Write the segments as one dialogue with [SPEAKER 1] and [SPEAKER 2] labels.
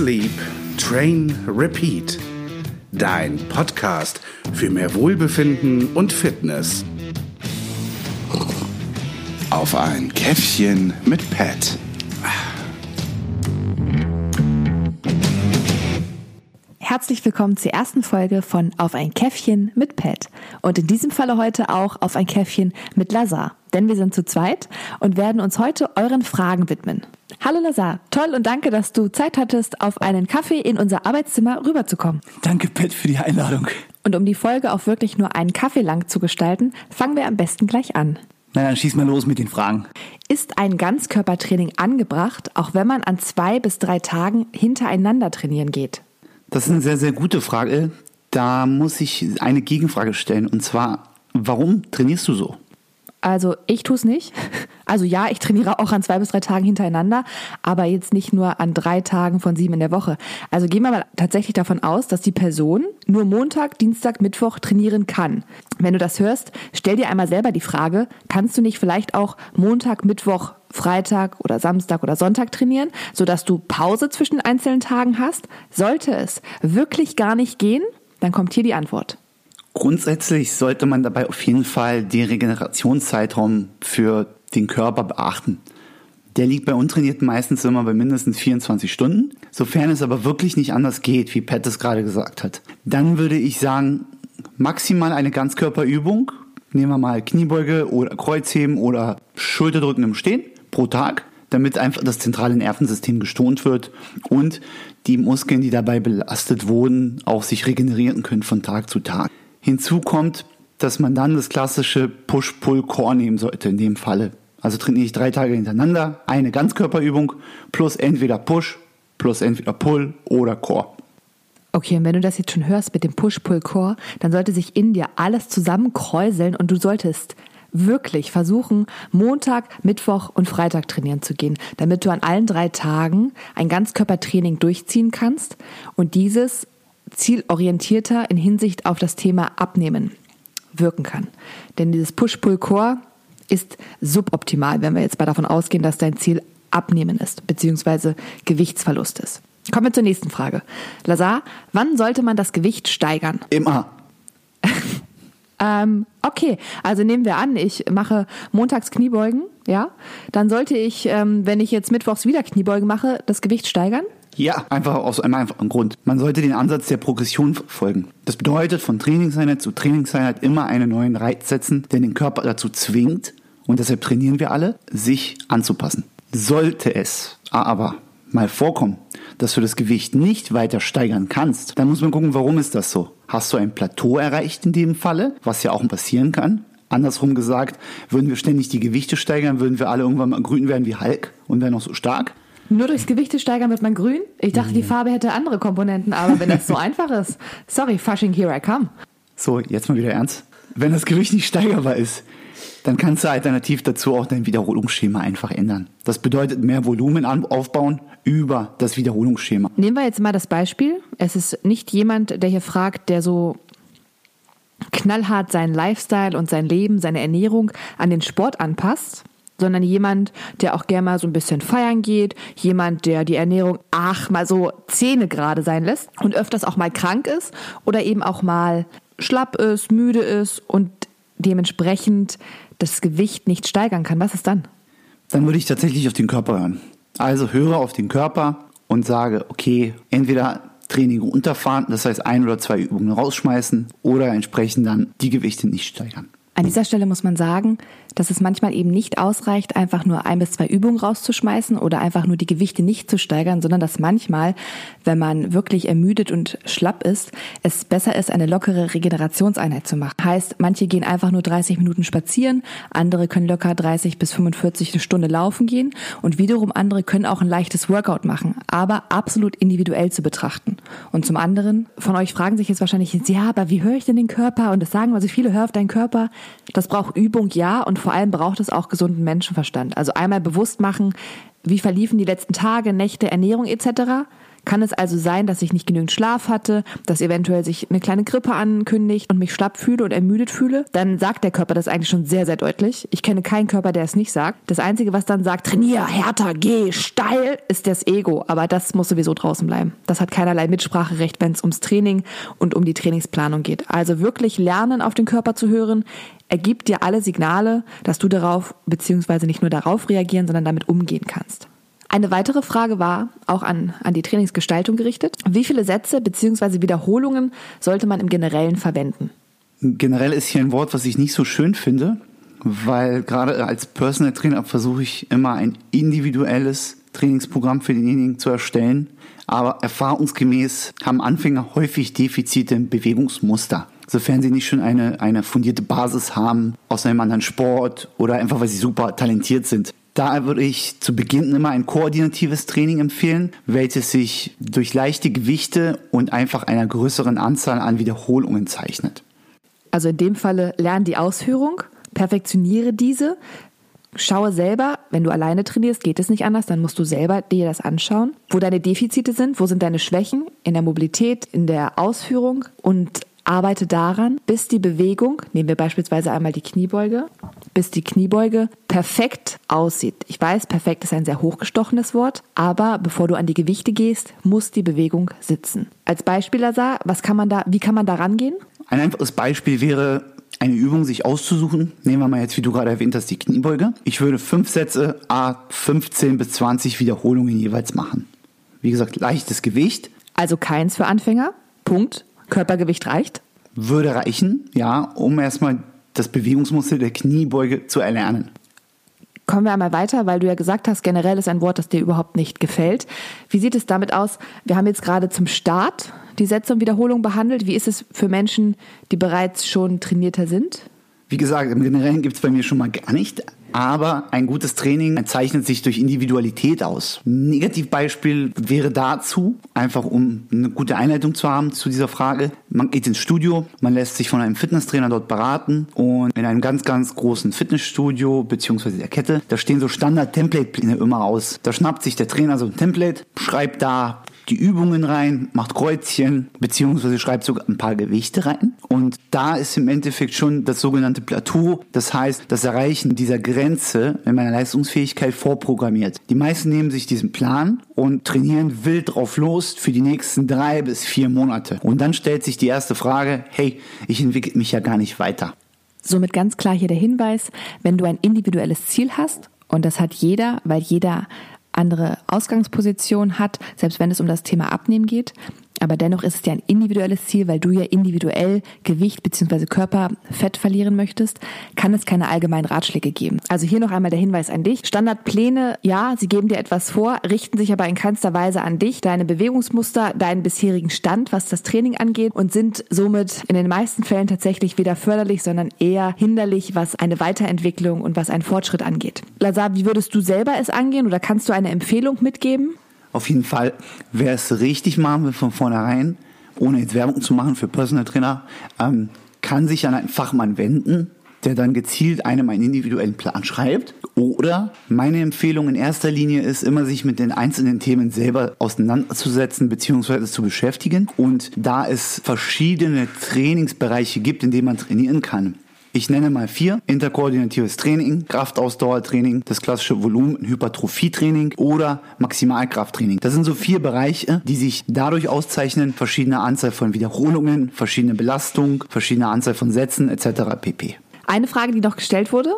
[SPEAKER 1] Sleep, Train, Repeat. Dein Podcast für mehr Wohlbefinden und Fitness. Auf ein Käffchen mit Pat.
[SPEAKER 2] Herzlich willkommen zur ersten Folge von Auf ein Käffchen mit Pat. Und in diesem Falle heute auch auf ein Käffchen mit Lazar. Denn wir sind zu zweit und werden uns heute euren Fragen widmen. Hallo Lazar, toll und danke, dass du Zeit hattest, auf einen Kaffee in unser Arbeitszimmer rüberzukommen.
[SPEAKER 3] Danke, Pat, für die Einladung.
[SPEAKER 2] Und um die Folge auch wirklich nur einen Kaffee lang zu gestalten, fangen wir am besten gleich an.
[SPEAKER 3] Na dann schieß mal los mit den Fragen.
[SPEAKER 2] Ist ein Ganzkörpertraining angebracht, auch wenn man an zwei bis drei Tagen hintereinander trainieren geht?
[SPEAKER 3] Das ist eine sehr, sehr gute Frage. Da muss ich eine Gegenfrage stellen. Und zwar, warum trainierst du so?
[SPEAKER 2] Also ich tue es nicht. Also ja, ich trainiere auch an zwei bis drei Tagen hintereinander, aber jetzt nicht nur an drei Tagen von sieben in der Woche. Also gehen wir mal tatsächlich davon aus, dass die Person nur Montag, Dienstag, Mittwoch trainieren kann. Wenn du das hörst, stell dir einmal selber die Frage, kannst du nicht vielleicht auch Montag, Mittwoch, Freitag oder Samstag oder Sonntag trainieren, sodass du Pause zwischen einzelnen Tagen hast? Sollte es wirklich gar nicht gehen, dann kommt hier die Antwort.
[SPEAKER 3] Grundsätzlich sollte man dabei auf jeden Fall den Regenerationszeitraum für den Körper beachten. Der liegt bei Untrainierten meistens immer bei mindestens 24 Stunden. Sofern es aber wirklich nicht anders geht, wie Pat es gerade gesagt hat, dann würde ich sagen, maximal eine Ganzkörperübung. Nehmen wir mal Kniebeuge oder Kreuzheben oder Schulterdrücken im Stehen pro Tag, damit einfach das zentrale Nervensystem gestont wird und die Muskeln, die dabei belastet wurden, auch sich regenerieren können von Tag zu Tag. Hinzu kommt, dass man dann das klassische Push-Pull-Core nehmen sollte in dem Falle. Also trainiere ich drei Tage hintereinander, eine Ganzkörperübung plus entweder Push, plus entweder Pull oder Core.
[SPEAKER 2] Okay, und wenn du das jetzt schon hörst mit dem Push-Pull-Core, dann sollte sich in dir alles zusammenkräuseln und du solltest wirklich versuchen, Montag, Mittwoch und Freitag trainieren zu gehen, damit du an allen drei Tagen ein Ganzkörpertraining durchziehen kannst und dieses zielorientierter in Hinsicht auf das Thema Abnehmen wirken kann. Denn dieses Push-Pull-Core ist suboptimal, wenn wir jetzt mal davon ausgehen, dass dein Ziel Abnehmen ist, beziehungsweise Gewichtsverlust ist. Kommen wir zur nächsten Frage. Lazar, wann sollte man das Gewicht steigern?
[SPEAKER 3] Immer.
[SPEAKER 2] ähm, okay, also nehmen wir an, ich mache montags Kniebeugen, ja, dann sollte ich, ähm, wenn ich jetzt mittwochs wieder Kniebeugen mache, das Gewicht steigern?
[SPEAKER 3] Ja, einfach aus einem einfachen Grund. Man sollte den Ansatz der Progression verfolgen. Das bedeutet, von Trainingseinheit zu Trainingseinheit immer einen neuen Reiz setzen, der den Körper dazu zwingt, und deshalb trainieren wir alle, sich anzupassen. Sollte es aber mal vorkommen, dass du das Gewicht nicht weiter steigern kannst, dann muss man gucken, warum ist das so? Hast du ein Plateau erreicht in dem Falle, was ja auch passieren kann? Andersrum gesagt, würden wir ständig die Gewichte steigern, würden wir alle irgendwann mal grün werden wie Hulk und wären noch so stark?
[SPEAKER 2] Nur durchs Gewichte steigern wird man grün? Ich dachte, die Farbe hätte andere Komponenten, aber wenn das so einfach ist. Sorry, Fasching, here I come.
[SPEAKER 3] So, jetzt mal wieder ernst. Wenn das Gewicht nicht steigerbar ist, dann kannst du alternativ dazu auch dein Wiederholungsschema einfach ändern. Das bedeutet mehr Volumen aufbauen über das Wiederholungsschema.
[SPEAKER 2] Nehmen wir jetzt mal das Beispiel. Es ist nicht jemand, der hier fragt, der so knallhart seinen Lifestyle und sein Leben, seine Ernährung an den Sport anpasst, sondern jemand, der auch gerne mal so ein bisschen feiern geht, jemand, der die Ernährung, ach, mal so Zähne gerade sein lässt und öfters auch mal krank ist oder eben auch mal schlapp ist, müde ist und dementsprechend das Gewicht nicht steigern kann, was ist dann?
[SPEAKER 3] Dann würde ich tatsächlich auf den Körper hören. Also höre auf den Körper und sage, okay, entweder Training runterfahren, das heißt ein oder zwei Übungen rausschmeißen oder entsprechend dann die Gewichte nicht steigern.
[SPEAKER 2] An dieser Stelle muss man sagen, dass es manchmal eben nicht ausreicht, einfach nur ein bis zwei Übungen rauszuschmeißen oder einfach nur die Gewichte nicht zu steigern, sondern dass manchmal, wenn man wirklich ermüdet und schlapp ist, es besser ist, eine lockere Regenerationseinheit zu machen. Heißt, manche gehen einfach nur 30 Minuten spazieren, andere können locker 30 bis 45 eine Stunde laufen gehen und wiederum andere können auch ein leichtes Workout machen, aber absolut individuell zu betrachten. Und zum anderen, von euch fragen sich jetzt wahrscheinlich, ja, aber wie höre ich denn den Körper? Und das sagen also viele, hör auf deinen Körper. Das braucht Übung, ja, und vor allem braucht es auch gesunden Menschenverstand. Also einmal bewusst machen, wie verliefen die letzten Tage, Nächte, Ernährung etc. Kann es also sein, dass ich nicht genügend Schlaf hatte, dass eventuell sich eine kleine Grippe ankündigt und mich schlapp fühle und ermüdet fühle? Dann sagt der Körper das eigentlich schon sehr, sehr deutlich. Ich kenne keinen Körper, der es nicht sagt. Das Einzige, was dann sagt, trainier, härter, geh, steil, ist das Ego. Aber das muss sowieso draußen bleiben. Das hat keinerlei Mitspracherecht, wenn es ums Training und um die Trainingsplanung geht. Also wirklich lernen, auf den Körper zu hören, ergibt dir alle Signale, dass du darauf, beziehungsweise nicht nur darauf reagieren, sondern damit umgehen kannst. Eine weitere Frage war auch an, an die Trainingsgestaltung gerichtet. Wie viele Sätze bzw. Wiederholungen sollte man im Generellen verwenden?
[SPEAKER 3] Generell ist hier ein Wort, was ich nicht so schön finde, weil gerade als Personal Trainer versuche ich immer ein individuelles Trainingsprogramm für denjenigen zu erstellen. Aber erfahrungsgemäß haben Anfänger häufig Defizite im Bewegungsmuster sofern sie nicht schon eine, eine fundierte Basis haben aus einem anderen Sport oder einfach weil sie super talentiert sind. Da würde ich zu Beginn immer ein koordinatives Training empfehlen, welches sich durch leichte Gewichte und einfach einer größeren Anzahl an Wiederholungen zeichnet.
[SPEAKER 2] Also in dem Falle lerne die Ausführung, perfektioniere diese, schaue selber, wenn du alleine trainierst, geht es nicht anders, dann musst du selber dir das anschauen, wo deine Defizite sind, wo sind deine Schwächen in der Mobilität, in der Ausführung und arbeite daran, bis die Bewegung, nehmen wir beispielsweise einmal die Kniebeuge, bis die Kniebeuge perfekt aussieht. Ich weiß, perfekt ist ein sehr hochgestochenes Wort, aber bevor du an die Gewichte gehst, muss die Bewegung sitzen. Als Beispiel, Lazar, was kann man da, wie kann man da rangehen?
[SPEAKER 3] Ein einfaches Beispiel wäre, eine Übung sich auszusuchen. Nehmen wir mal jetzt, wie du gerade erwähnt hast, die Kniebeuge. Ich würde fünf Sätze, a 15 bis 20 Wiederholungen jeweils machen. Wie gesagt, leichtes Gewicht.
[SPEAKER 2] Also keins für Anfänger. Punkt. Körpergewicht reicht?
[SPEAKER 3] Würde reichen, ja, um erstmal das Bewegungsmuster der Kniebeuge zu erlernen.
[SPEAKER 2] Kommen wir einmal weiter, weil du ja gesagt hast, generell ist ein Wort, das dir überhaupt nicht gefällt. Wie sieht es damit aus? Wir haben jetzt gerade zum Start die Sätze und Wiederholung behandelt. Wie ist es für Menschen, die bereits schon trainierter sind?
[SPEAKER 3] Wie gesagt, im Generellen gibt es bei mir schon mal gar nicht. Aber ein gutes Training zeichnet sich durch Individualität aus. Negativbeispiel wäre dazu, einfach um eine gute Einleitung zu haben zu dieser Frage. Man geht ins Studio, man lässt sich von einem Fitnesstrainer dort beraten und in einem ganz, ganz großen Fitnessstudio beziehungsweise der Kette, da stehen so Standard-Template-Pläne immer aus. Da schnappt sich der Trainer so ein Template, schreibt da die Übungen rein, macht Kreuzchen, beziehungsweise schreibt sogar ein paar Gewichte rein. Und da ist im Endeffekt schon das sogenannte Plateau, das heißt das Erreichen dieser Grenze in meiner Leistungsfähigkeit vorprogrammiert. Die meisten nehmen sich diesen Plan und trainieren wild drauf los für die nächsten drei bis vier Monate. Und dann stellt sich die erste Frage, hey, ich entwickle mich ja gar nicht weiter.
[SPEAKER 2] Somit ganz klar hier der Hinweis, wenn du ein individuelles Ziel hast, und das hat jeder, weil jeder andere Ausgangsposition hat, selbst wenn es um das Thema Abnehmen geht. Aber dennoch ist es ja ein individuelles Ziel, weil du ja individuell Gewicht bzw. Körperfett verlieren möchtest, kann es keine allgemeinen Ratschläge geben. Also hier noch einmal der Hinweis an dich. Standardpläne, ja, sie geben dir etwas vor, richten sich aber in keinster Weise an dich, deine Bewegungsmuster, deinen bisherigen Stand, was das Training angeht und sind somit in den meisten Fällen tatsächlich weder förderlich, sondern eher hinderlich, was eine Weiterentwicklung und was einen Fortschritt angeht. Lazar, wie würdest du selber es angehen oder kannst du eine Empfehlung mitgeben?
[SPEAKER 3] Auf jeden Fall, wer es richtig machen will von vornherein, ohne jetzt Werbung zu machen für Personal Trainer, ähm, kann sich an einen Fachmann wenden, der dann gezielt einem einen individuellen Plan schreibt. Oder meine Empfehlung in erster Linie ist immer, sich mit den einzelnen Themen selber auseinanderzusetzen bzw. zu beschäftigen. Und da es verschiedene Trainingsbereiche gibt, in denen man trainieren kann, ich nenne mal vier. Interkoordinatives Training, Kraftausdauertraining, das klassische Volumen- Hypertrophietraining oder Maximalkrafttraining. Das sind so vier Bereiche, die sich dadurch auszeichnen, verschiedene Anzahl von Wiederholungen, verschiedene Belastung, verschiedene Anzahl von Sätzen etc. pp.
[SPEAKER 2] Eine Frage, die noch gestellt wurde,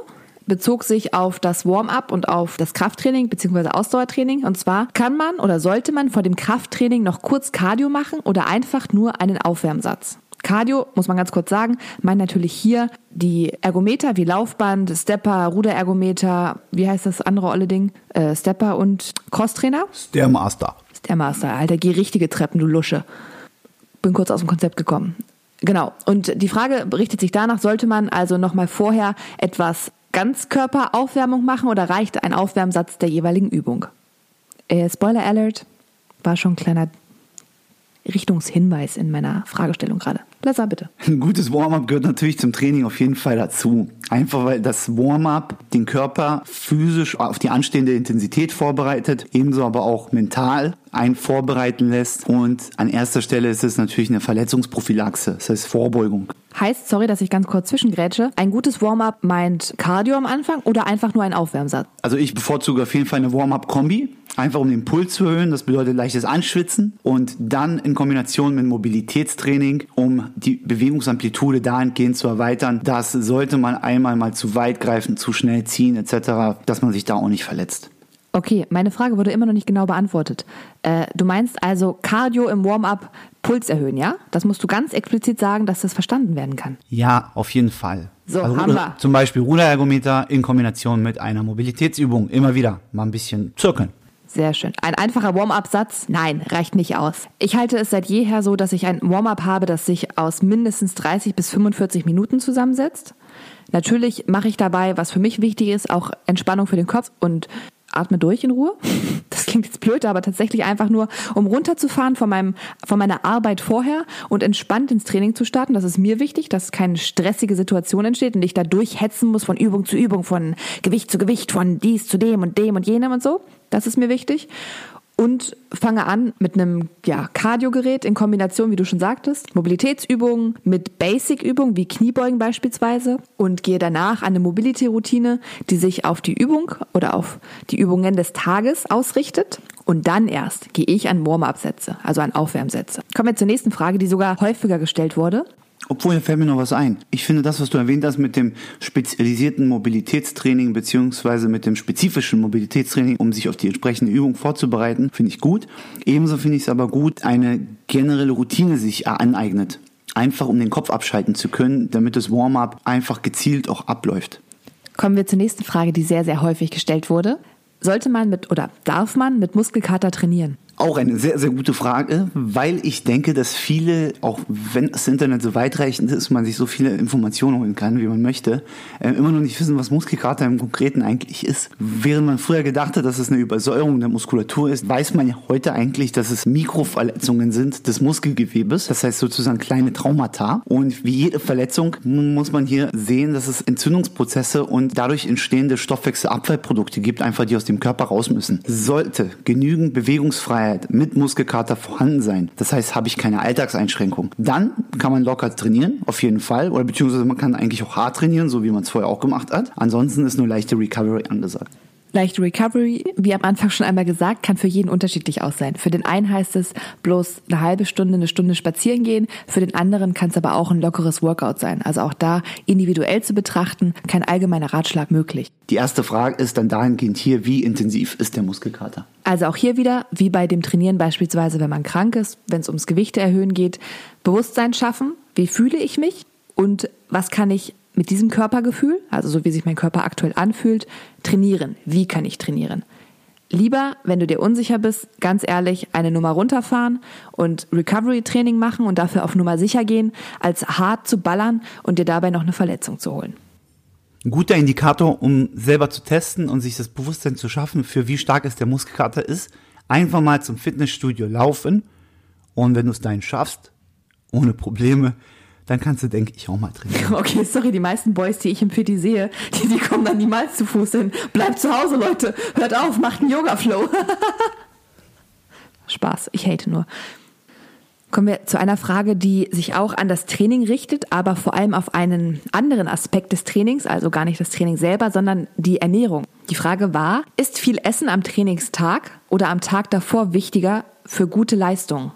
[SPEAKER 2] bezog sich auf das Warm-up und auf das Krafttraining bzw. Ausdauertraining. Und zwar kann man oder sollte man vor dem Krafttraining noch kurz Cardio machen oder einfach nur einen Aufwärmsatz? Cardio, muss man ganz kurz sagen, meint natürlich hier die Ergometer wie Laufband, Stepper, Ruderergometer, wie heißt das andere olle Ding? Äh, Stepper und Crosstrainer?
[SPEAKER 3] Stairmaster.
[SPEAKER 2] Stairmaster, Alter, geh richtige Treppen, du Lusche. Bin kurz aus dem Konzept gekommen. Genau. Und die Frage richtet sich danach, sollte man also nochmal vorher etwas Ganzkörperaufwärmung machen oder reicht ein Aufwärmsatz der jeweiligen Übung? Äh, Spoiler Alert, war schon ein kleiner Richtungshinweis in meiner Fragestellung gerade. Lazar, bitte.
[SPEAKER 3] Ein gutes Warm-up gehört natürlich zum Training auf jeden Fall dazu. Einfach weil das Warm-up den Körper physisch auf die anstehende Intensität vorbereitet, ebenso aber auch mental einen vorbereiten lässt. Und an erster Stelle ist es natürlich eine Verletzungsprophylaxe, das heißt Vorbeugung.
[SPEAKER 2] Heißt, sorry, dass ich ganz kurz zwischengrätsche, ein gutes Warm-up meint Cardio am Anfang oder einfach nur ein Aufwärmsatz?
[SPEAKER 3] Also ich bevorzuge auf jeden Fall eine Warm-up-Kombi, einfach um den Puls zu erhöhen. Das bedeutet leichtes Anschwitzen und dann in Kombination mit Mobilitätstraining, um die Bewegungsamplitude dahingehend zu erweitern. Das sollte man einmal mal zu weit greifen, zu schnell ziehen etc., dass man sich da auch nicht verletzt.
[SPEAKER 2] Okay, meine Frage wurde immer noch nicht genau beantwortet. Äh, du meinst also Cardio im Warm-up Puls erhöhen, ja? Das musst du ganz explizit sagen, dass das verstanden werden kann.
[SPEAKER 3] Ja, auf jeden Fall.
[SPEAKER 2] So,
[SPEAKER 3] also,
[SPEAKER 2] haben wir.
[SPEAKER 3] Zum Beispiel Ruderergometer in Kombination mit einer Mobilitätsübung. Immer wieder mal ein bisschen zirkeln.
[SPEAKER 2] Sehr schön. Ein einfacher Warm-up-Satz? Nein, reicht nicht aus. Ich halte es seit jeher so, dass ich ein Warm-up habe, das sich aus mindestens 30 bis 45 Minuten zusammensetzt. Natürlich mache ich dabei, was für mich wichtig ist, auch Entspannung für den Kopf und atme durch in Ruhe. Das klingt jetzt blöd, aber tatsächlich einfach nur, um runterzufahren von meinem, von meiner Arbeit vorher und entspannt ins Training zu starten. Das ist mir wichtig, dass keine stressige Situation entsteht und ich da durchhetzen muss von Übung zu Übung, von Gewicht zu Gewicht, von dies zu dem und dem und jenem und so. Das ist mir wichtig und fange an mit einem ja, Cardio-Gerät in Kombination, wie du schon sagtest, Mobilitätsübungen mit Basic-Übungen wie Kniebeugen beispielsweise und gehe danach an eine Mobility-Routine, die sich auf die Übung oder auf die Übungen des Tages ausrichtet. Und dann erst gehe ich an Warm-up-Sätze, also an Aufwärmsätze. Kommen wir zur nächsten Frage, die sogar häufiger gestellt wurde.
[SPEAKER 3] Obwohl, da fällt mir noch was ein. Ich finde das, was du erwähnt hast mit dem spezialisierten Mobilitätstraining beziehungsweise mit dem spezifischen Mobilitätstraining, um sich auf die entsprechende Übung vorzubereiten, finde ich gut. Ebenso finde ich es aber gut, eine generelle Routine sich aneignet. Einfach um den Kopf abschalten zu können, damit das Warm-up einfach gezielt auch abläuft.
[SPEAKER 2] Kommen wir zur nächsten Frage, die sehr, sehr häufig gestellt wurde. Sollte man mit oder darf man mit Muskelkater trainieren?
[SPEAKER 3] Auch eine sehr, sehr gute Frage, weil ich denke, dass viele, auch wenn das Internet so weitreichend ist, man sich so viele Informationen holen kann, wie man möchte, äh, immer noch nicht wissen, was Muskelkater im Konkreten eigentlich ist. Während man früher gedacht hat, dass es eine Übersäuerung der Muskulatur ist, weiß man ja heute eigentlich, dass es Mikroverletzungen sind des Muskelgewebes, das heißt sozusagen kleine Traumata. Und wie jede Verletzung muss man hier sehen, dass es Entzündungsprozesse und dadurch entstehende Stoffwechselabfallprodukte gibt, einfach die aus dem Körper raus müssen. Sollte genügend Bewegungsfreiheit Freiheit mit Muskelkater vorhanden sein. Das heißt, habe ich keine Alltagseinschränkung. Dann kann man locker trainieren, auf jeden Fall. Oder beziehungsweise man kann eigentlich auch hart trainieren, so wie man es vorher auch gemacht hat. Ansonsten ist nur leichte Recovery angesagt.
[SPEAKER 2] Leichte Recovery, wie am Anfang schon einmal gesagt, kann für jeden unterschiedlich aussehen. Für den einen heißt es bloß eine halbe Stunde, eine Stunde spazieren gehen. Für den anderen kann es aber auch ein lockeres Workout sein. Also auch da individuell zu betrachten, kein allgemeiner Ratschlag möglich.
[SPEAKER 3] Die erste Frage ist dann dahingehend hier, wie intensiv ist der Muskelkater?
[SPEAKER 2] Also auch hier wieder, wie bei dem Trainieren beispielsweise, wenn man krank ist, wenn es ums Gewichte erhöhen geht, Bewusstsein schaffen. Wie fühle ich mich? Und was kann ich mit diesem Körpergefühl, also so wie sich mein Körper aktuell anfühlt, trainieren. Wie kann ich trainieren? Lieber, wenn du dir unsicher bist, ganz ehrlich, eine Nummer runterfahren und Recovery-Training machen und dafür auf Nummer sicher gehen, als hart zu ballern und dir dabei noch eine Verletzung zu holen.
[SPEAKER 3] Ein guter Indikator, um selber zu testen und sich das Bewusstsein zu schaffen, für wie stark es der Muskelkater ist, einfach mal zum Fitnessstudio laufen und wenn du es dahin schaffst, ohne Probleme, dann kannst du, denke ich, auch mal trainieren.
[SPEAKER 2] Okay, sorry, die meisten Boys, die ich im Fitti sehe, die, die kommen dann niemals zu Fuß hin. Bleibt zu Hause, Leute. Hört auf, macht einen Yoga-Flow. Spaß, ich hate nur. Kommen wir zu einer Frage, die sich auch an das Training richtet, aber vor allem auf einen anderen Aspekt des Trainings, also gar nicht das Training selber, sondern die Ernährung. Die Frage war, ist viel Essen am Trainingstag oder am Tag davor wichtiger für gute Leistung?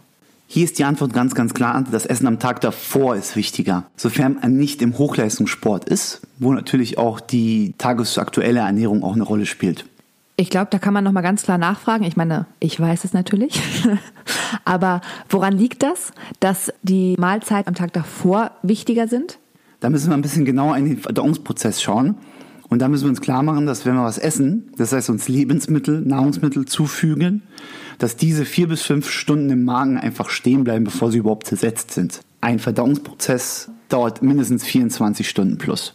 [SPEAKER 3] Hier ist die Antwort ganz, ganz klar. Das Essen am Tag davor ist wichtiger. Sofern man nicht im Hochleistungssport ist, wo natürlich auch die tagesaktuelle Ernährung auch eine Rolle spielt.
[SPEAKER 2] Ich glaube, da kann man nochmal ganz klar nachfragen. Ich meine, ich weiß es natürlich. Aber woran liegt das, dass die Mahlzeiten am Tag davor wichtiger sind?
[SPEAKER 3] Da müssen wir ein bisschen genauer in den Verdauungsprozess schauen. Und da müssen wir uns klar machen, dass wenn wir was essen, das heißt uns Lebensmittel, Nahrungsmittel zufügen, dass diese vier bis fünf Stunden im Magen einfach stehen bleiben, bevor sie überhaupt zersetzt sind. Ein Verdauungsprozess dauert mindestens 24 Stunden plus.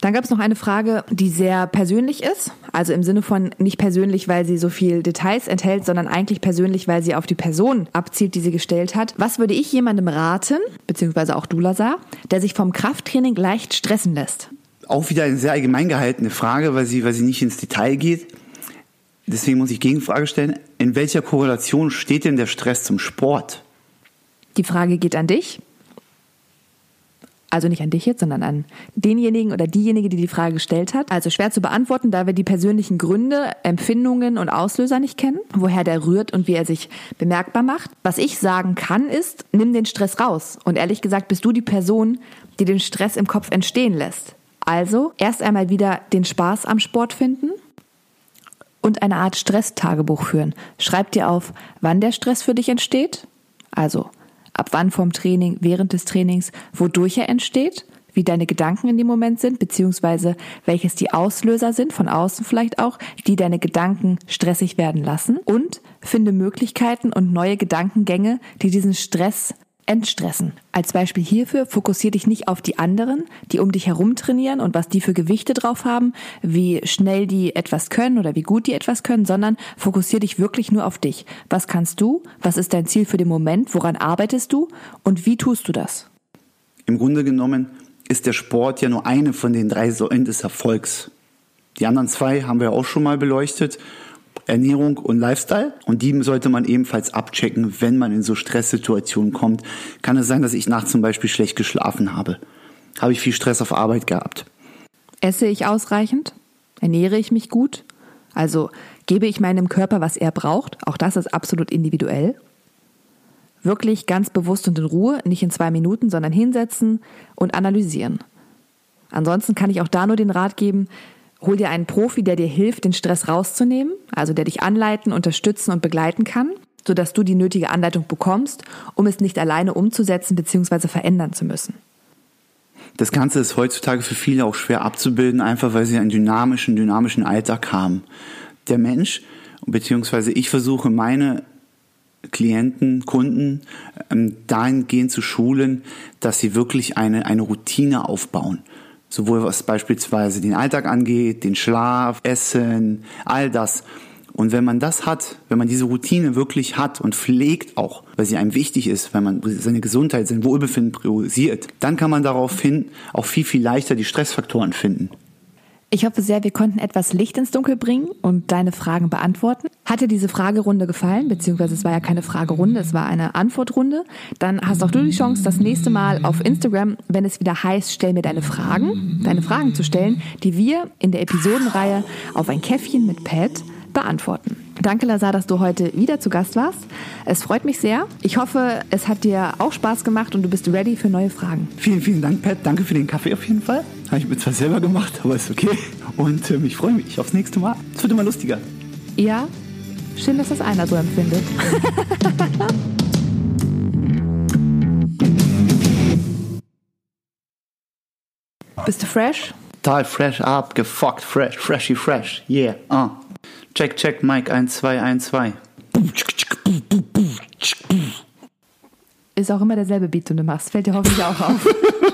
[SPEAKER 2] Dann gab es noch eine Frage, die sehr persönlich ist. Also im Sinne von nicht persönlich, weil sie so viel Details enthält, sondern eigentlich persönlich, weil sie auf die Person abzielt, die sie gestellt hat. Was würde ich jemandem raten, beziehungsweise auch du, Lazar, der sich vom Krafttraining leicht stressen lässt?
[SPEAKER 3] Auch wieder eine sehr allgemein gehaltene Frage, weil sie, weil sie nicht ins Detail geht. Deswegen muss ich Gegenfrage stellen. In welcher Korrelation steht denn der Stress zum Sport?
[SPEAKER 2] Die Frage geht an dich also nicht an dich jetzt, sondern an denjenigen oder diejenige, die die Frage gestellt hat. Also schwer zu beantworten, da wir die persönlichen Gründe, Empfindungen und Auslöser nicht kennen, woher der rührt und wie er sich bemerkbar macht. Was ich sagen kann, ist, nimm den Stress raus. Und ehrlich gesagt, bist du die Person, die den Stress im Kopf entstehen lässt. Also erst einmal wieder den Spaß am Sport finden und eine Art Stresstagebuch führen. Schreib dir auf, wann der Stress für dich entsteht. Also ab wann vom Training, während des Trainings, wodurch er entsteht, wie deine Gedanken in dem Moment sind, beziehungsweise welches die Auslöser sind, von außen vielleicht auch, die deine Gedanken stressig werden lassen und finde Möglichkeiten und neue Gedankengänge, die diesen Stress entstressen. Als Beispiel hierfür fokussier dich nicht auf die anderen, die um dich herum trainieren und was die für Gewichte drauf haben, wie schnell die etwas können oder wie gut die etwas können, sondern fokussier dich wirklich nur auf dich. Was kannst du? Was ist dein Ziel für den Moment? Woran arbeitest du? Und wie tust du das?
[SPEAKER 3] Im Grunde genommen ist der Sport ja nur eine von den drei Säulen des Erfolgs. Die anderen zwei haben wir auch schon mal beleuchtet Ernährung und Lifestyle. Und die sollte man ebenfalls abchecken, wenn man in so Stresssituationen kommt. Kann es sein, dass ich nachts zum Beispiel schlecht geschlafen habe? Habe ich viel Stress auf Arbeit gehabt?
[SPEAKER 2] Esse ich ausreichend? Ernähre ich mich gut? Also gebe ich meinem Körper, was er braucht? Auch das ist absolut individuell. Wirklich ganz bewusst und in Ruhe, nicht in zwei Minuten, sondern hinsetzen und analysieren. Ansonsten kann ich auch da nur den Rat geben, Hol dir einen Profi, der dir hilft, den Stress rauszunehmen, also der dich anleiten, unterstützen und begleiten kann, sodass du die nötige Anleitung bekommst, um es nicht alleine umzusetzen bzw. verändern zu müssen.
[SPEAKER 3] Das Ganze ist heutzutage für viele auch schwer abzubilden, einfach weil sie einen dynamischen, dynamischen Alltag haben. Der Mensch, beziehungsweise ich versuche meine Klienten, Kunden ähm, dahingehend zu schulen, dass sie wirklich eine, eine Routine aufbauen sowohl was beispielsweise den Alltag angeht, den Schlaf, Essen, all das. Und wenn man das hat, wenn man diese Routine wirklich hat und pflegt auch, weil sie einem wichtig ist, wenn man seine Gesundheit, sein Wohlbefinden priorisiert, dann kann man daraufhin auch viel, viel leichter die Stressfaktoren finden.
[SPEAKER 2] Ich hoffe sehr, wir konnten etwas Licht ins Dunkel bringen und deine Fragen beantworten. Hat dir diese Fragerunde gefallen? Beziehungsweise es war ja keine Fragerunde, es war eine Antwortrunde. Dann hast auch du die Chance, das nächste Mal auf Instagram, wenn es wieder heißt, stell mir deine Fragen, deine Fragen zu stellen, die wir in der Episodenreihe auf ein Käffchen mit Pat beantworten. Danke, Lazar, dass du heute wieder zu Gast warst. Es freut mich sehr. Ich hoffe, es hat dir auch Spaß gemacht und du bist ready für neue Fragen.
[SPEAKER 3] Vielen, vielen Dank, Pat. Danke für den Kaffee auf jeden Fall. Habe ich mir zwar selber gemacht, aber ist okay. Und ähm, ich freue mich aufs nächste Mal. Es wird immer lustiger.
[SPEAKER 2] Ja, schön, dass das einer so empfindet. Bist du fresh?
[SPEAKER 3] Total fresh up, gefuckt, fresh, freshy fresh. Yeah, uh. Check, check, Mike 1212.
[SPEAKER 2] Ist auch immer derselbe Beat, den du machst. Fällt dir hoffentlich auch auf.